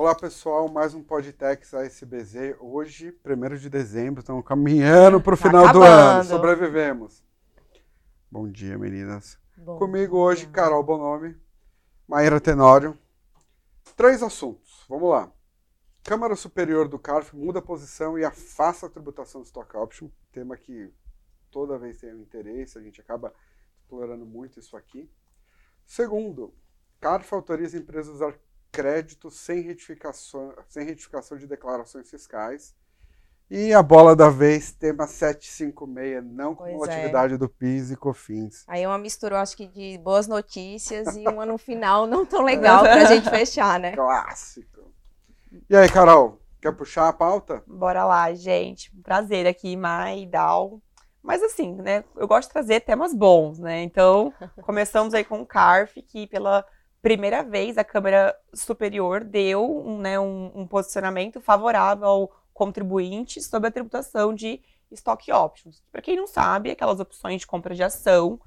Olá pessoal, mais um Podtex ASBZ. Hoje, 1 de dezembro, estamos caminhando para o tá final acabando. do ano. Sobrevivemos. Bom dia, meninas. Bom Comigo dia. hoje, Carol Bonomi, Maíra Tenório. Três assuntos. Vamos lá. Câmara Superior do CARF muda a posição e afasta a tributação do stock option, tema que toda vez tem um interesse, a gente acaba explorando muito isso aqui. Segundo, CARF autoriza empresas a usar crédito sem retificação, sem retificação de declarações fiscais. E a bola da vez, tema 756, não com pois é. atividade é. do PIS e COFINS. Aí é uma mistura, acho que, de boas notícias e uma no final não tão legal para a gente fechar, né? Clássico. E aí, Carol, quer puxar a pauta? Bora lá, gente. prazer aqui, Mai, Dal. Mas assim, né, eu gosto de trazer temas bons, né? Então, começamos aí com o CARF, que pela primeira vez a Câmara Superior deu um, né, um, um posicionamento favorável ao contribuinte sobre a tributação de stock options. Para quem não sabe, aquelas opções de compra de ação,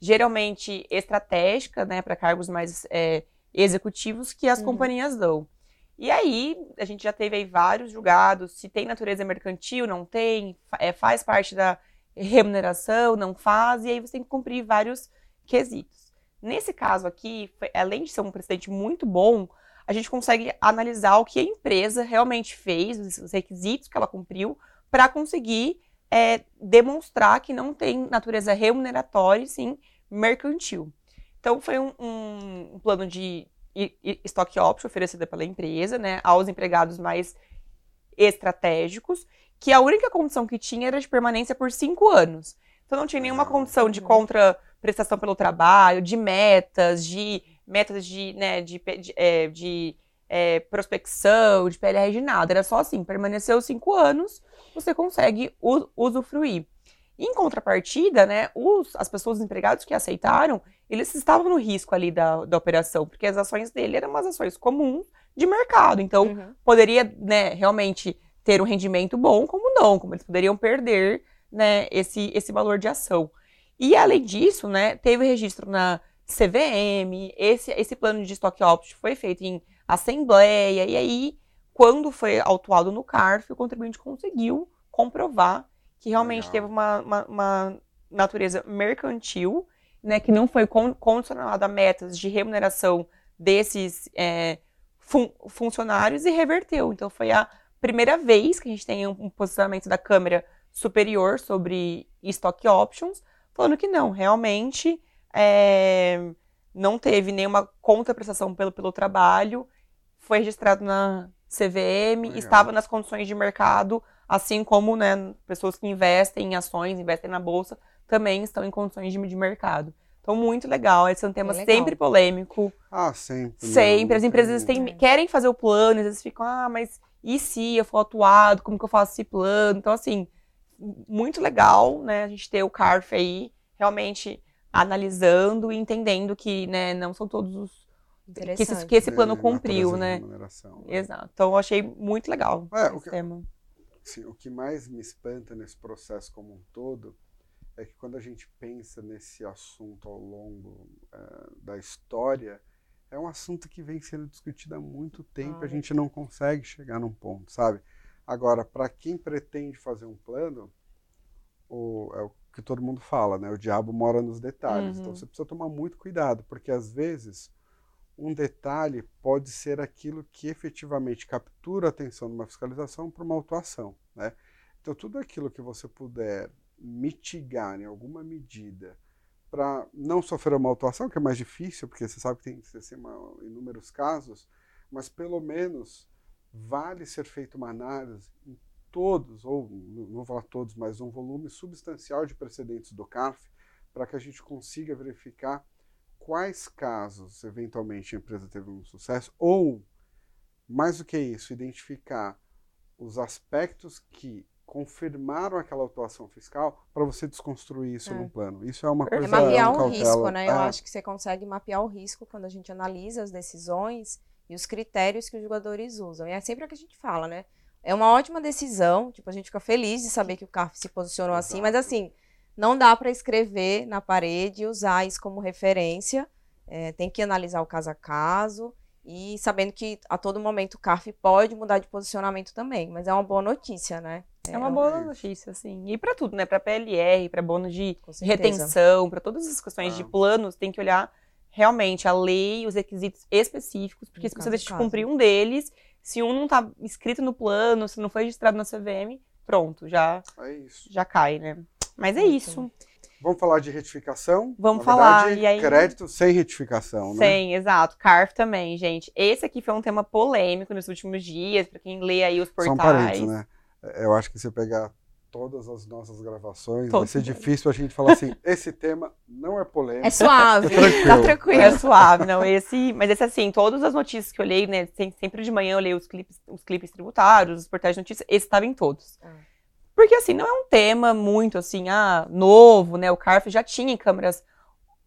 geralmente estratégica, né, para cargos mais é, executivos que as uhum. companhias dão. E aí, a gente já teve aí vários julgados, se tem natureza mercantil, não tem, é, faz parte da remuneração, não faz, e aí você tem que cumprir vários quesitos. Nesse caso aqui, além de ser um precedente muito bom, a gente consegue analisar o que a empresa realmente fez, os requisitos que ela cumpriu, para conseguir é, demonstrar que não tem natureza remuneratória e sim mercantil. Então, foi um, um, plano de stock option oferecido pela empresa né, aos empregados mais estratégicos, que a única condição que tinha era de permanência por cinco anos. Então, não tinha nenhuma condição de contra prestação pelo trabalho, de metas, de metas de, né, de, de, é, de é, prospecção, de PLR de nada. Era só assim, permaneceu cinco anos, você consegue usufruir. Em contrapartida, né, os, as pessoas, os empregados que aceitaram, eles estavam no risco ali da, da operação, porque as ações dele eram umas ações comuns de mercado. Então, uhum. poderia né, realmente ter um rendimento bom, como não, como eles poderiam perder né, esse, esse valor de ação. E além disso, né, teve registro na CVM, esse, esse plano de estoque option foi feito em assembleia, e aí, quando foi autuado no CARF, o contribuinte conseguiu comprovar que realmente Legal. teve uma, uma, uma, natureza mercantil, né, que não foi con condicionado a metas de remuneração desses é, fun funcionários e reverteu. Então, foi a primeira vez que a gente tem um, um posicionamento da Câmara Superior sobre stock options, falando que não, realmente é, não teve nenhuma contraprestação pelo, pelo trabalho, foi registrado na CVM, Legal. estava nas condições de mercado, assim como né, pessoas que investem em ações, investem na bolsa, também estão em condições de, de mercado. Então, muito legal. Esse é um tema é sempre polêmico. Ah, sempre. Sempre. Não, As empresas têm, querem fazer o plano, às vezes ficam, ah, mas e se eu for atuado? Como que eu faço esse plano? Então, assim, muito legal, né? A gente ter o CARF aí realmente analisando e entendendo que né, não são todos os que esse, que esse plano é, cumpriu, né? né? Exato. Então eu achei muito legal é, esse o que, tema. Sim, o que mais me espanta nesse processo como um todo é que quando a gente pensa nesse assunto ao longo é, da história, é um assunto que vem sendo discutido há muito tempo, ah, a gente não consegue chegar num ponto, sabe? Agora, para quem pretende fazer um plano, o, é o que todo mundo fala, né? O diabo mora nos detalhes. Então, uhum. Então você precisa tomar muito cuidado, porque às vezes um detalhe pode ser aquilo que efetivamente captura a atenção de uma fiscalização para uma autuação, né? Então tudo aquilo que você puder mitigar em alguma medida para não sofrer uma autuação, que é mais difícil, porque você sabe que tem assim, uma, inúmeros casos, mas pelo menos vale ser feita uma análise em todos, ou não vou falar todos, mas um volume substancial de precedentes do CARF, para que a gente consiga verificar quais casos, eventualmente, a empresa teve um sucesso, ou, mais do que isso, identificar os aspectos que confirmaram aquela atuação fiscal para você desconstruir isso é. no plano. Isso é uma coisa... É mapear o risco, né? É. Eu acho que você consegue mapear o risco quando a gente analisa as decisões e os critérios que os jogadores usam. E é sempre o que a gente fala, né? É uma ótima decisão, tipo, a gente fica feliz de saber que o CARF se posicionou Exato. assim, mas assim, não dá para escrever na parede e usar isso como referência. É, tem que analisar o caso a caso e sabendo que a todo momento o CARF pode mudar de posicionamento também, mas é uma boa notícia, né? É uma boa notícia, sim. E para tudo, né? Para PLR, para bônus de retenção, para todas as questões ah. de planos, tem que olhar realmente a lei, os requisitos específicos, porque no se você deixa de cumprir um deles, se um não está escrito no plano, se não foi registrado na CVM, pronto, já é já cai, né? Mas é isso. Vamos falar de retificação? Vamos Na falar. Verdade, e aí... Crédito sem retificação, né? Sem, exato. CARF também, gente. Esse aqui foi um tema polêmico nos últimos dias, para quem lê aí os portais. São parentes, né? Eu acho que se pegar todas as nossas gravações, Todo vai ser difícil a gente falar assim, esse tema não é polêmico. É suave, tá tranquilo. Tá tranquilo. É suave, não, esse, mas esse assim, todas as notícias que eu olhei, né, sempre de manhã eu leio os clipes, os clipes tributários, os portais de notícias, esse estava em todos. Ah. Porque, assim, não é um tema muito, assim, ah, novo, né? O CARF já tinha em câmaras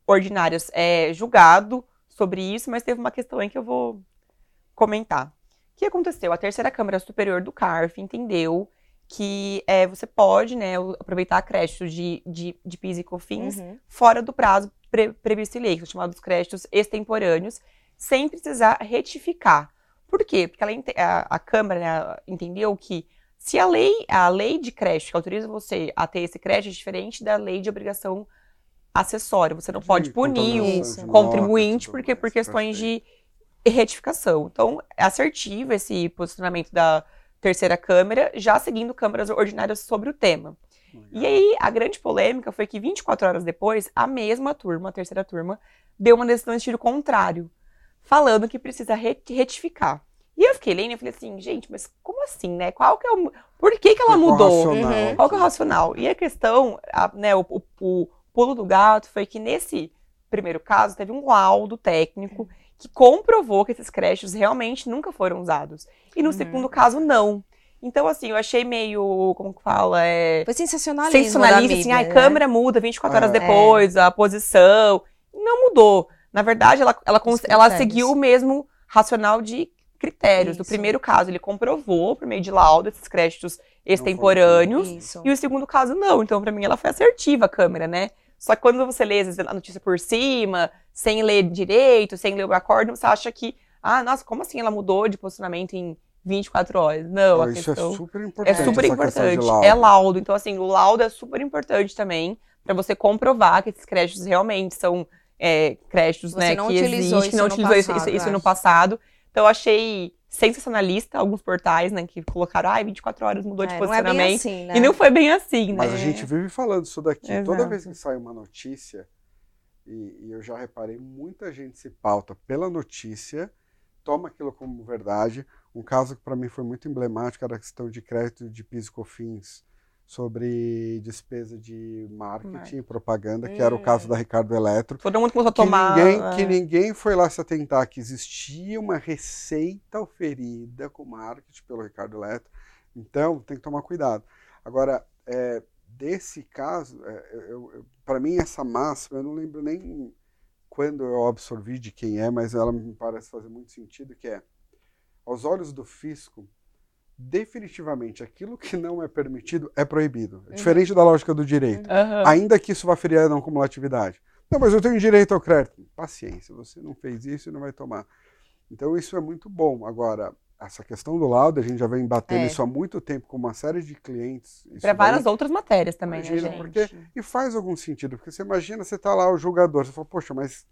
ordinárias é, julgado sobre isso, mas teve uma questão aí que eu vou comentar. O que aconteceu? A terceira Câmara Superior do CARF entendeu que é, você pode né, aproveitar créditos de, de, de PIS e COFINS uhum. fora do prazo pre, previsto em lei, que são chamados créditos extemporâneos, sem precisar retificar. Por quê? Porque ela, a, a Câmara né, entendeu que se a lei, a lei de crédito que autoriza você a ter esse crédito é diferente da lei de obrigação acessória, você não de pode punir o contribuinte porque por questões de retificação. Então, é assertivo esse posicionamento da terceira Câmara, já seguindo câmaras ordinárias sobre o tema. E aí, a grande polêmica foi que 24 horas depois, a mesma turma, a terceira turma, deu uma decisão de estilo contrário, falando que precisa retificar. E eu fiquei lendo e falei assim, gente, mas como assim, né? Qual que é o. Por que, que ela mudou? Uhum. Qual que é o racional? E a questão, a, né, o, o, o, pulo do gato foi que nesse primeiro caso teve um laudo técnico que comprovou que esses créditos realmente nunca foram usados. E no uhum. segundo caso, não. Então, assim, eu achei meio, como que fala? É... Foi sensacionalismo. Sensacionalista, assim, a né? câmera muda 24 horas é. depois, a posição. Não mudou. Na verdade, ela, ela, ela seguiu o mesmo racional de critérios. Isso. No primeiro caso, ele comprovou, por meio de laudo, esses créditos extemporâneos. E o segundo caso, não. Então, para mim, ela foi assertiva, a câmera, né? Só que quando você lê, às vezes, a notícia por cima, sem ler direito, sem ler o acórdão, você acha que, ah, nossa, como assim ela mudou de posicionamento em 24 horas? Não, a isso é questão... é super importante. É super importante. Laudo. É laudo. Então, assim, o laudo é super importante também para você comprovar que esses créditos realmente são é, créditos, você né, que existem, que não utilizou passado, isso, isso no passado. Então eu achei sensacionalista alguns portais, né, que colocaram, ai, ah, 24 horas mudou de posicionamento. Não é assim, né? E não foi bem assim, né? Mas a gente vive falando isso daqui. Exato. Toda vez que sai uma notícia, e, e, eu já reparei, muita gente se pauta pela notícia, toma aquilo como verdade. Um caso que para mim foi muito emblemático era a questão de crédito de PIS e COFINS sobre despesa de marketing e propaganda, hum. que era o caso da hum. Ricardo Eletro. Todo mundo começou a tomar. Que ninguém, é. que ninguém foi lá se atentar que existia uma receita oferida com marketing pelo Ricardo Eletro. Então, tem que tomar cuidado. Agora, é, desse caso, é, para mim, essa máxima, eu não lembro nem quando eu absorvi de quem é, mas ela me parece fazer muito sentido, que é, aos olhos do fisco, definitivamente aquilo que não é permitido é proibido. É diferente da lógica do direito. Uhum. Ainda que isso vá ferir a não cumulatividade. Não, mas eu tenho direito ao crédito. Paciência, você não fez isso e não vai tomar. Então isso é muito bom. Agora, essa questão do laudo, a gente já vem batendo é. isso há muito tempo com uma série de clientes. Para várias outras matérias também, né, imagina, né, gente? Porque, e faz algum sentido, porque você imagina, você está lá, o julgador, você fala, poxa, mas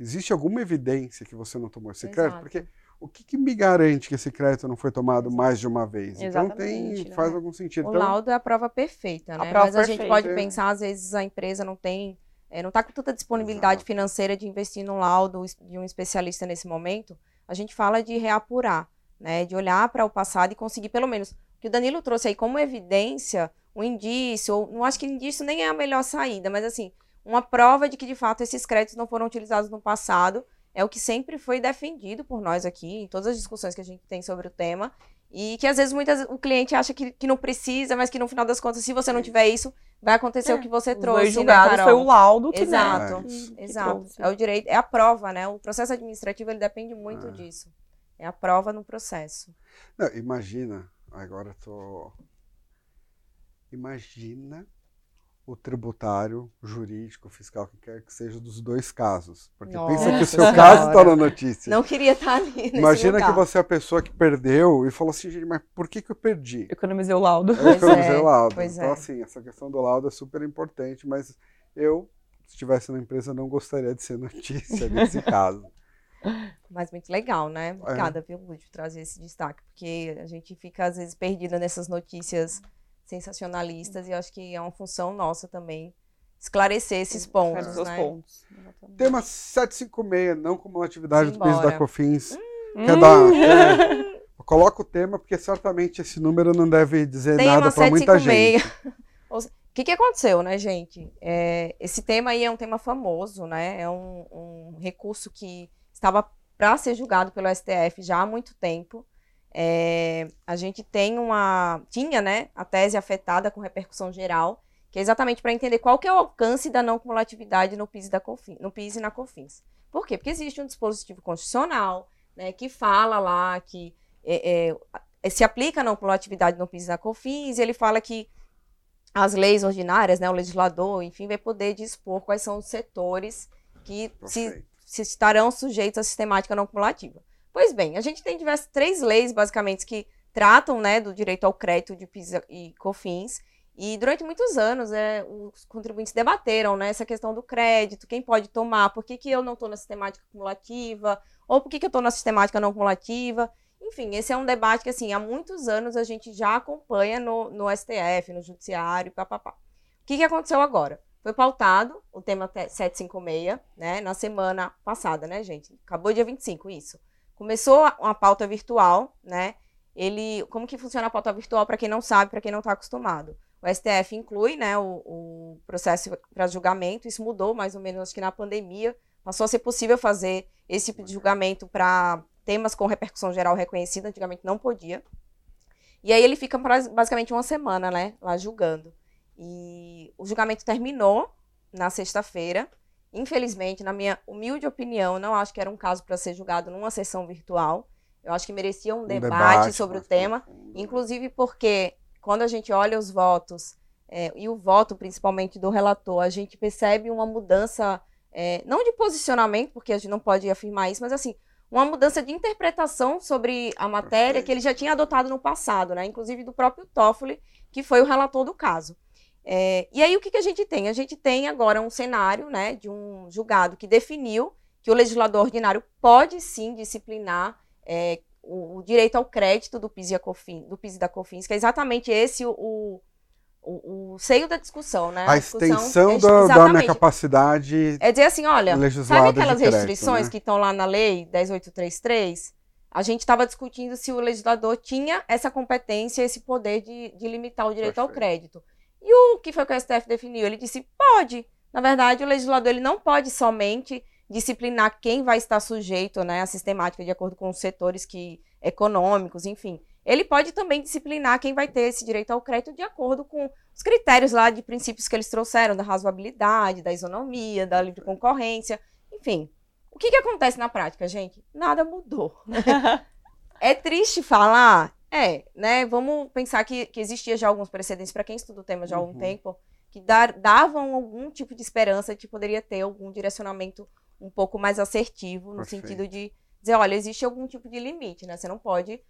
existe alguma evidência que você não tomou esse Exato. crédito? Porque o que, que, me garante que esse crédito não foi tomado mais de uma vez? Exatamente, então tem, né? faz algum sentido. O então, laudo é a prova perfeita, né? Prova Mas a gente pode pensar, às vezes a empresa não tem, é, não está com tanta disponibilidade Exato. financeira de investir num laudo de um especialista nesse momento. A gente fala de reapurar, né? De olhar para o passado e conseguir pelo menos o que o Danilo trouxe aí como evidência, um indício, ou não acho que indício nem é a melhor saída, mas assim, uma prova de que de fato esses créditos não foram utilizados no passado é o que sempre foi defendido por nós aqui, em todas as discussões que a gente tem sobre o tema. E que às vezes muitas, o cliente acha que, que não precisa, mas que no final das contas, se você não tiver isso, vai acontecer é, o que você trouxe. Foi julgado, né, foi o laudo que Exato, né? exato. É o direito, é a prova, né? O processo administrativo ele depende muito ah. disso. É a prova no processo. Não, imagina, agora tô. Imagina o tributário, jurídico, fiscal, que quer que seja dos dois casos. Porque Nossa pensa que o seu caso está na notícia. Não queria estar ali nesse Imagina lugar. que você é a pessoa que perdeu e falou assim, gente, mas por que, que eu perdi? Economizei o laudo. Eu economizei é, o laudo. pois então, é. assim, essa questão do laudo é super importante, mas eu, se estivesse na empresa, não gostaria de ser notícia nesse caso. Mas muito legal, né? É. Obrigada, viu, Lúcio, por trazer esse destaque, porque a gente fica, às vezes, perdida nessas notícias sensacionalistas e eu acho que é uma função nossa também esclarecer esses pontos, Os seus né? pontos. Tema 756, não cumulatividade do PIS Simbora. da COFINS. Hum. Quer dar... é, coloca o tema, porque certamente esse número não deve dizer Tema nada para muita gente. 756. O que, que aconteceu, né, gente? É, esse tema aí é um tema famoso, né? É um, um recurso que estava para ser julgado pelo STF já há muito tempo. É, a gente tem uma. Tinha, né, a tese afetada com repercussão geral, que é exatamente para entender qual que é o alcance da não cumulatividade no PIS, da COFINS, no PIS e na COFINS. Por quê? Porque existe um dispositivo constitucional né, que fala lá que é, é, se aplica a não cumulatividade no PIS e na COFINS, e ele fala que as leis ordinárias, né, o legislador, enfim, vai poder dispor quais são os setores que se estarão sujeitos à sistemática não cumulativa. Pois bem, a gente tem diversas três leis, basicamente, que tratam né, do direito ao crédito de PIS e COFINS, e durante muitos anos é, os contribuintes debateram né, essa questão do crédito, quem pode tomar, por que, que eu não estou na sistemática cumulativa, ou por que, que eu estou na sistemática não cumulativa. Enfim, esse é um debate que, assim, há muitos anos a gente já acompanha no, no STF, no Judiciário, papapá. O que, que aconteceu agora? Foi pautado o tema te- 756, né, na semana passada, né, gente? Acabou dia 25, isso. Começou uma pauta virtual, né? Ele, como que funciona a pauta virtual para quem não sabe, para quem não está acostumado? O STF inclui, né, o, o processo para julgamento. Isso mudou mais ou menos, acho que na pandemia passou a ser possível fazer esse tipo de julgamento para temas com repercussão geral reconhecida. Antigamente não podia. E aí ele fica basicamente uma semana, né, lá julgando. E o julgamento terminou na sexta-feira. Infelizmente, na minha humilde opinião, não acho que era um caso para ser julgado numa sessão virtual. Eu acho que merecia um, Um debate, sobre o tema, inclusive porque quando a gente olha os votos é, e o voto principalmente do relator, a gente percebe uma mudança, é, não de posicionamento, porque a gente não pode afirmar isso, mas assim, uma mudança de interpretação sobre a matéria Perfeito. que ele já tinha adotado no passado, né? Inclusive do próprio Toffoli, que foi o relator do caso. É, e aí o que, que a gente tem? A gente tem agora um cenário, né, de um julgado que definiu que o legislador ordinário pode sim disciplinar é, o, o direito ao crédito do PIS e, a COFIN, do PIS e da COFINS, que é exatamente esse o, o, o- seio da discussão, né? A discussão extensão é- da, da minha capacidade É dizer assim, olha, sabe aquelas crédito, restrições né? que estão lá na lei 10833? A gente estava discutindo se o legislador tinha essa competência, esse poder de, de limitar o direito ao Perfeito. crédito. E o que foi que o STF definiu? Ele disse, pode. Na verdade, o legislador ele não pode somente disciplinar quem vai estar sujeito né, à sistemática de acordo com os setores que, econômicos, enfim. Ele pode também disciplinar quem vai ter esse direito ao crédito de acordo com os critérios lá de princípios que eles trouxeram, da razoabilidade, da isonomia, da livre concorrência, enfim. O que, que acontece na prática, gente? Nada mudou. é triste falar, é, né? Vamos pensar que, que existia já alguns precedentes, para quem estuda o tema já há algum Uhum. tempo, que dar, davam algum tipo de esperança de que poderia ter algum direcionamento um pouco mais assertivo, no Perfeito. sentido de dizer, olha, existe algum tipo de limite, né? Você não pode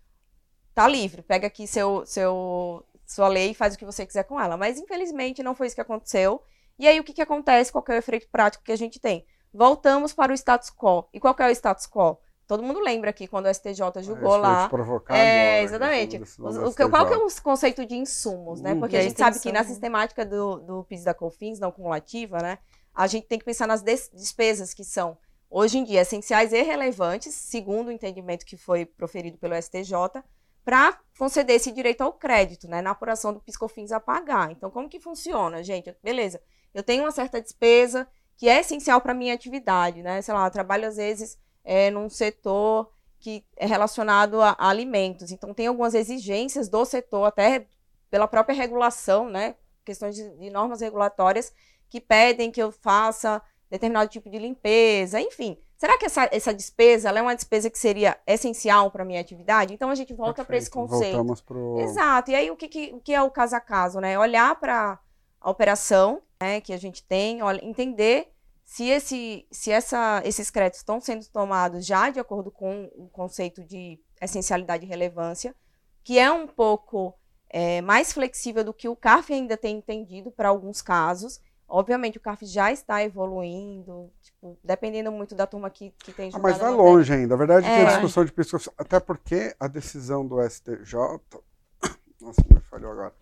tá livre, pega aqui seu, seu, sua lei e faz o que você quiser com ela. Mas, infelizmente, não foi isso que aconteceu. E aí, o que, que acontece? Qual é o efeito prático que a gente tem? Voltamos para o status quo. E qual que é o status quo? Todo mundo lembra aqui quando o STJ julgou É, eu ia lá. provocar É, agora, exatamente. Os- desse o que- qual que é o conceito de insumos, né? Hum. Porque a a gente sabe que na né? sistemática do, do PIS da COFINS, não cumulativa, né? A gente tem que pensar nas des- despesas que são, hoje em dia, essenciais e relevantes, segundo o entendimento que foi proferido pelo STJ, para conceder esse direito ao crédito, né? Na apuração do PIS/COFINS a pagar. Então, como que funciona, gente? Beleza, eu tenho uma certa despesa que é essencial para minha atividade, né? Sei lá, eu trabalho às vezes é, num setor que é relacionado a, a alimentos. Então, tem algumas exigências do setor, até pela própria regulação, né? Questões de, de normas regulatórias que pedem que eu faça determinado tipo de limpeza, enfim. Será que essa, essa despesa é uma despesa que seria essencial para a minha atividade? Então, a gente volta para esse conceito. Voltamos pro... Exato. E aí, o que, que, o que é o caso a caso, né? Olhar para a operação né, que a gente tem, olha, entender se, esse, se essa, esses créditos estão sendo tomados já de acordo com o conceito de essencialidade e relevância, que é um pouco é, mais flexível do que o CARF ainda tem entendido para alguns casos. Obviamente, o CARF já está evoluindo, tipo, dependendo muito da turma que, que tem ah, Mas vai longe ainda. Na verdade, é. tem a discussão de pessoas. Até porque a decisão do STJ. Nossa, me falhou agora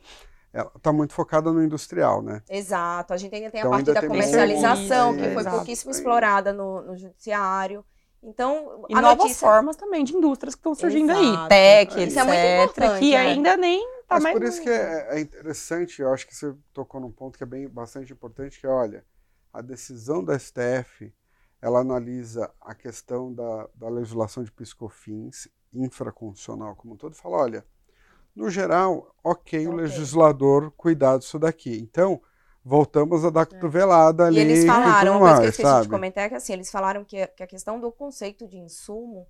está muito focada no industrial, né? Exato. A gente ainda tem então, a parte da comercialização, que foi pouquíssimo explorada no, no judiciário. Então, e novas notícia... formas também de indústrias que estão surgindo Exato. aí, tech, é, etc, é muito importante, que é. ainda nem tá Mas mais... por isso que é, é, interessante, eu acho que você tocou num ponto que é bem bastante importante, que é, olha, a decisão da STF, ela analisa a questão da, da legislação de piscofins infraconstitucional como um todo, e fala, olha, no geral, ok, o legislador cuidar disso daqui. Então, voltamos a dar é. cotovelada ali. E eles falaram, uma coisa que eu esqueci sabe? de comentar é que assim, eles falaram que, que a questão do conceito de insumo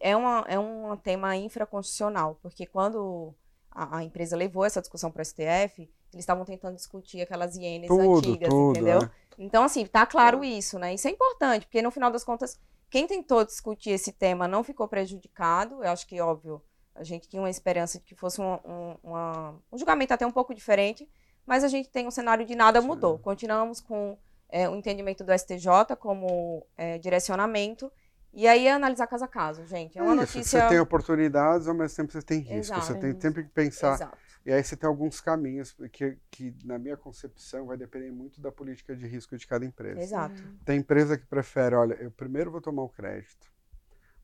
é, uma, é um tema infraconstitucional, porque quando a, a empresa levou essa discussão para o STF, eles estavam tentando discutir aquelas ienes tudo, antigas, tudo, entendeu? É. Então, assim, tá claro isso, né? Isso é importante, porque no final das contas, quem tentou discutir esse tema não ficou prejudicado, eu acho que, óbvio, a gente tinha uma esperança de que fosse um, um, uma, um julgamento até um pouco diferente, mas a gente tem um cenário de nada mudou. Continuamos com é, o entendimento do STJ como é, direcionamento. E aí é analisar caso a caso, gente. É uma Isso, notícia. Você tem oportunidades, ao mesmo tempo você tem risco. Exato. Você tem sempre que pensar. Exato. E aí você tem alguns caminhos que, que, na minha concepção, vai depender muito da política de risco de cada empresa. Exato. Tem empresa que prefere, olha, eu primeiro vou tomar o crédito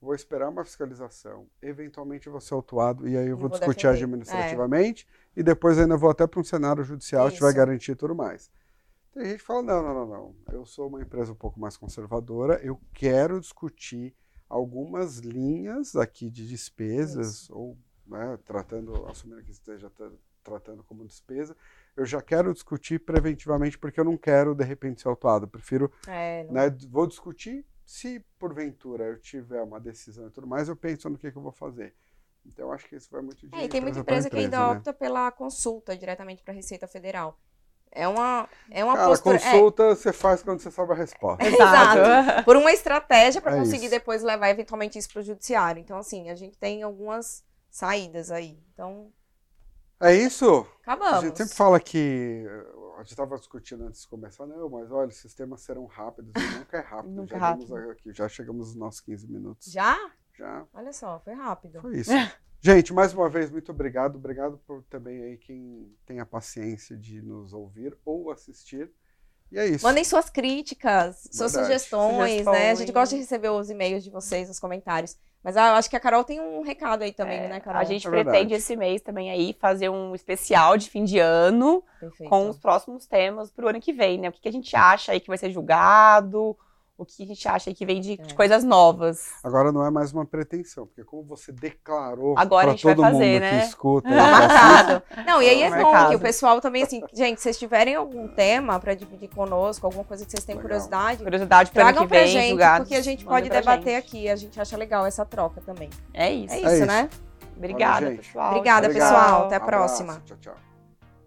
vou esperar uma fiscalização, eventualmente vou ser autuado e aí eu vou, vou discutir defender. administrativamente é. e depois ainda vou até para um cenário judicial Isso. se tiver garantia e tudo mais. Tem gente que fala, não, não, não, não, eu sou uma empresa um pouco mais conservadora, eu quero discutir algumas linhas aqui de despesas, Isso. ou né, tratando, assumindo que esteja tratando como despesa, eu já quero discutir preventivamente porque eu não quero, de repente, ser autuado. Eu prefiro, é, não... né, vou discutir, se porventura eu tiver uma decisão e tudo mais, eu penso no que, que eu vou fazer. Então, acho que isso vai muito de é, e tem muita empresa, empresa, que ainda né? opta pela consulta diretamente para a Receita Federal. É uma, é uma Cara, postura. consulta é... você faz quando você sabe a resposta. Exato. Por uma estratégia para é conseguir isso. depois levar eventualmente isso para o judiciário. Então, assim, a gente tem algumas saídas aí. Então. É isso? Acabamos. A gente sempre fala que a gente estava discutindo antes de começar, não, mas olha, os sistemas serão rápidos. E nunca é rápido. nunca já, é rápido. Aqui, já chegamos nos nossos 15 minutos. Já? Já. Olha só, foi rápido. Foi isso. gente, mais uma vez, muito obrigado. Obrigado por também aí quem tem a paciência de nos ouvir ou assistir. E é isso. Mandem suas críticas, suas sugestões, sugestões, né? A gente gosta de receber os e-mails de vocês, os comentários. Mas ah, eu acho que a Carol tem um recado aí também, é, né, Carol? A gente é pretende esse mês também aí fazer um especial de fim de ano Perfeito. com os próximos temas para o ano que vem, né? O que, que a gente acha aí que vai ser julgado, o que a gente acha que vem de, é. de, coisas novas. Agora não é mais uma pretensão, porque como você declarou para todo fazer, mundo né? que escuta. Marcado. Não, e aí é bom que o pessoal também, assim, gente, se vocês tiverem algum tema para dividir conosco, alguma coisa que vocês têm legal. curiosidade, curiosidade tragam que vem, pra gente, julgados, porque a gente pode debater gente. aqui, a gente acha legal essa troca também. É isso. É isso, é né? Obrigada, pessoal. Obrigada, pessoal. Até a próxima. Tchau, tchau.